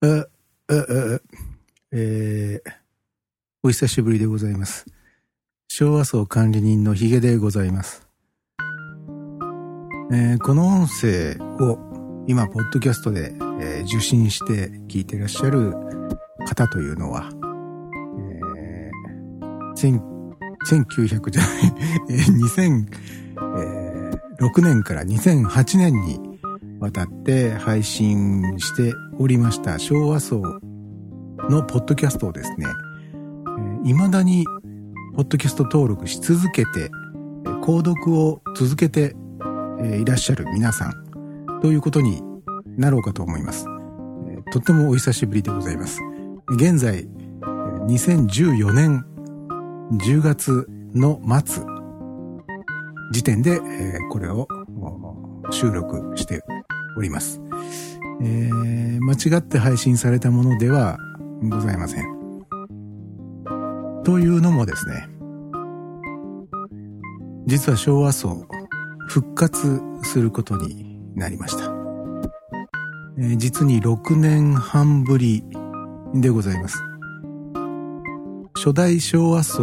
えー、お久しぶりでございます。昭和層管理人のヒゲでございます。えーこの音声を今、ポッドキャストで、えー受信して聞いてらっしゃる方というのは、えー、1900じゃない、2006年から2008年にわたって配信しておりました昭和層のポッドキャストをですね、えー未だにポッドキャスト登録し続けて、購読を続けて、いらっしゃる皆さんということになろうかと思います。とってもお久しぶりでございます。現在、2014年10月の末時点で、これを収録しております。えー間違って配信されたものではございません。というのもですね、実は昭和層復活することになりました。えー実に6年半ぶりでございます。初代昭和層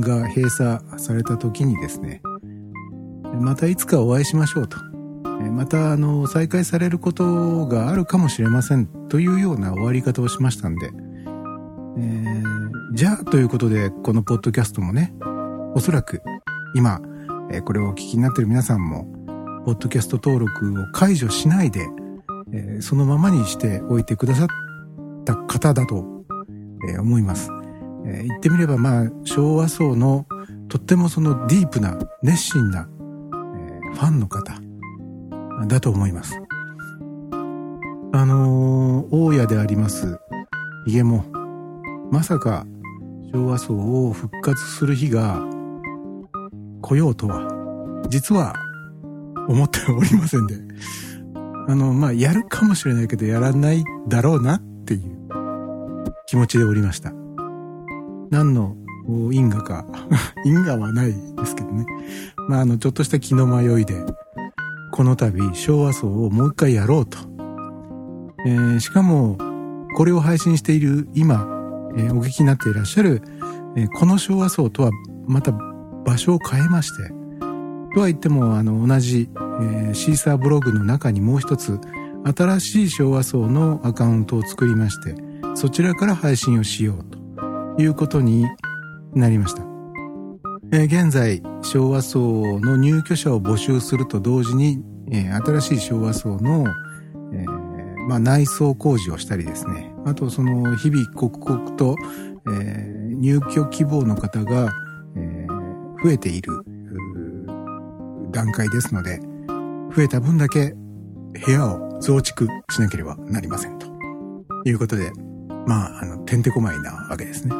が閉鎖された時にですね、またいつかお会いしましょうと。また、あの、再開されることがあるかもしれませんというような終わり方をしましたんで、えーじゃあということで、このポッドキャストもね、おそらく今、えこれをお聞きになっている皆さんも、ポッドキャスト登録を解除しないで、えそのままにしておいてくださった方だと、え思います。え言ってみれば、まあ、昭和層のとってもそのディープな、熱心な、えファンの方だと思います。あの大家であります、家も、まさか昭和層を復活する日が来ようとは、実は思っておりませんで、あの、まあ、やるかもしれないけど、やらないだろうなっていう気持ちでおりました。何の因果か、因果はないですけどね。まあ、あの、ちょっとした気の迷いで、この度、昭和層をもう一回やろうと。えーしかも、これを配信している今、えーお聞きになっていらっしゃる、えーこの昭和層とはまた場所を変えまして、とは言っても、あの、同じ、えーシーサーブログの中にもう一つ、新しい昭和層のアカウントを作りまして、そちらから配信をしようということになりました。えー現在、昭和層の入居者を募集すると同時に、えー新しい昭和層の、えーまあ、内装工事をしたりですね。あと、その、日々刻々と、え入居希望の方が、え増えている段階ですので、増えた分だけ部屋を増築しなければなりませんということで、まあ、あの、てんてこまいなわけですね。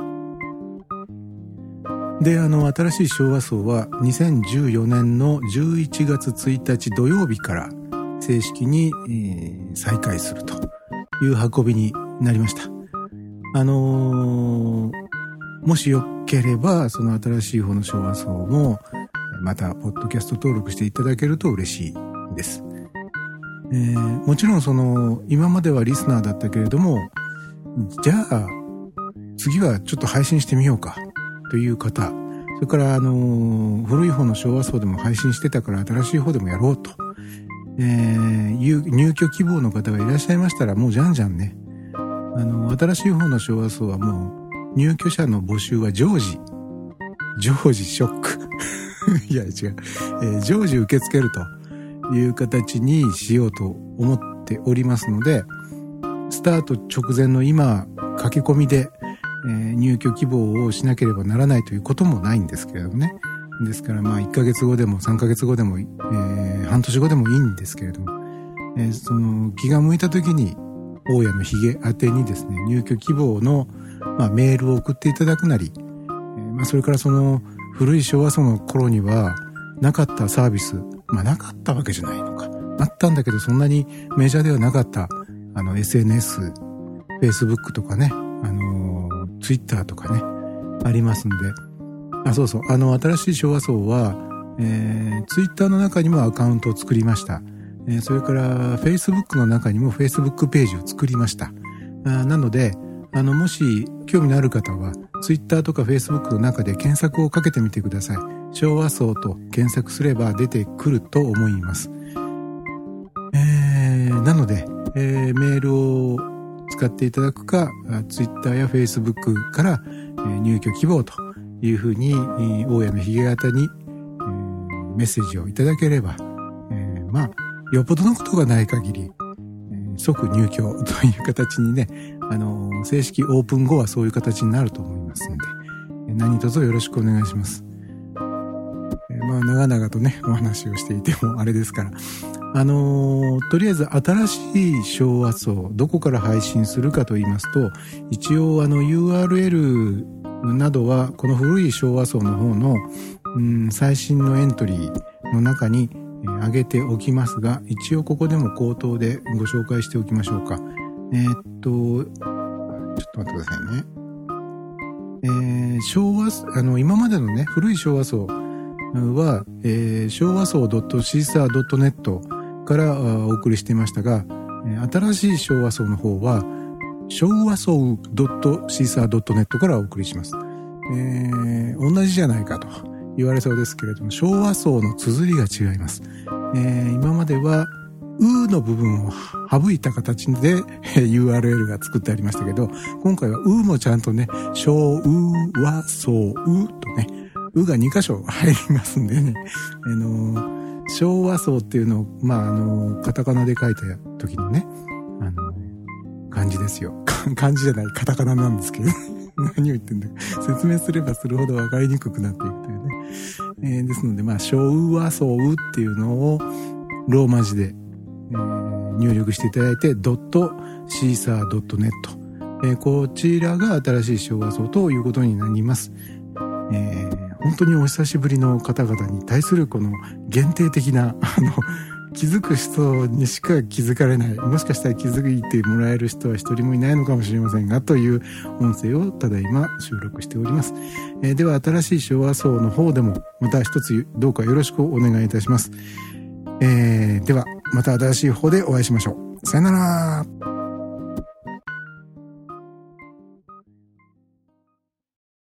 で、あの、新しい昭和層は2014年の11月1日土曜日から正式に、えー再開するという運びになりました。あのーもしよければ、その新しい方の昭和層も、また、ポッドキャスト登録していただけると嬉しいです。えーもちろんその、今まではリスナーだったけれども、じゃあ、次はちょっと配信してみようか、という方、それから、あの古い方の昭和層でも配信してたから新しい方でもやろうと、えーいう入居希望の方がいらっしゃいましたら、もうじゃんじゃんね、あの、新しい方の昭和層はもう、入居者の募集は常時、常時ショック。いや、違う。えー常時受け付けるという形にしようと思っておりますので、スタート直前の今、駆け込みで、えー入居希望をしなければならないということもないんですけれどもね。ですからまあ1ヶ月後でも3ヶ月後でも、えー半年後でもいいんですけれども、えーその気が向いた時に大家のヒゲ宛てにですね、入居希望の、まあ、メールを送っていただくなり、えーまあ、それからその古い昭和層の頃にはなかったサービス、まあなかったわけじゃないのか。あったんだけどそんなにメジャーではなかった、あの SNS、Facebook とかね、あのー、Twitter とかね、ありますんで、あ、そうそう。あの、新しい昭和層は、えー、ツイッターの中にもアカウントを作りました。えーそれから、Facebook の中にも Facebook ページを作りました。あなので、あの、もし興味のある方は、Twitter とか Facebook の中で検索をかけてみてください。昭和層と検索すれば出てくると思います。えー、なので、えー、メールを使っていただくか、Twitter や Facebook から、入居希望というふうに、大家のひげ型に、メッセージをいただければ、え、まあ、よっぽどのことがない限り、即入居という形にね、あの、正式オープン後はそういう形になると思いますので、何卒よろしくお願いします。まあ、長々とね、お話をしていてもあれですから、あのー、とりあえず新しい昭和層、どこから配信するかと言いますと、一応あの URL などは、この古い昭和層の方の、うん、最新のエントリーの中に上げておきますが、一応ここでも口頭でご紹介しておきましょうか。えー、っと、ちょっと待ってくださいね。えー、昭和、あの、今までのね、古い昭和層は、えー、昭和層 .caesar.net からお送りしていましたが、新しい昭和層の方は、昭和層 .caesar.net からお送りします。えー、同じじゃないかと言われそうですけれども、昭和層の綴りが違います。えー、今までは、うの部分を省いた形で URL が作ってありましたけど、今回はうもちゃんとね、昭和層うとね、うが2箇所入りますんでね、あの、昭和層っていうのを、まあ、あの、カタカナで書いた時のね、あの、漢字ですよ。漢字じゃない、カタカナなんですけど、何を言ってんだか。説明すればするほど分かりにくくなっていくというね。えー、ですので、まあ、昭和層っていうのを、ローマ字で、えー、入力していただいて、ドットシーサードットネット。えー、こちらが新しい昭和層ということになります。えー本当にお久しぶりの方々に対するこの限定的な、あの、気づく人にしか気づかれない。もしかしたら気づいてもらえる人は一人もいないのかもしれませんが、という音声をただいま収録しております。えー、では、新しい昭和層の方でも、また一つどうかよろしくお願いいたします。えー、では、また新しい方でお会いしましょう。さよなら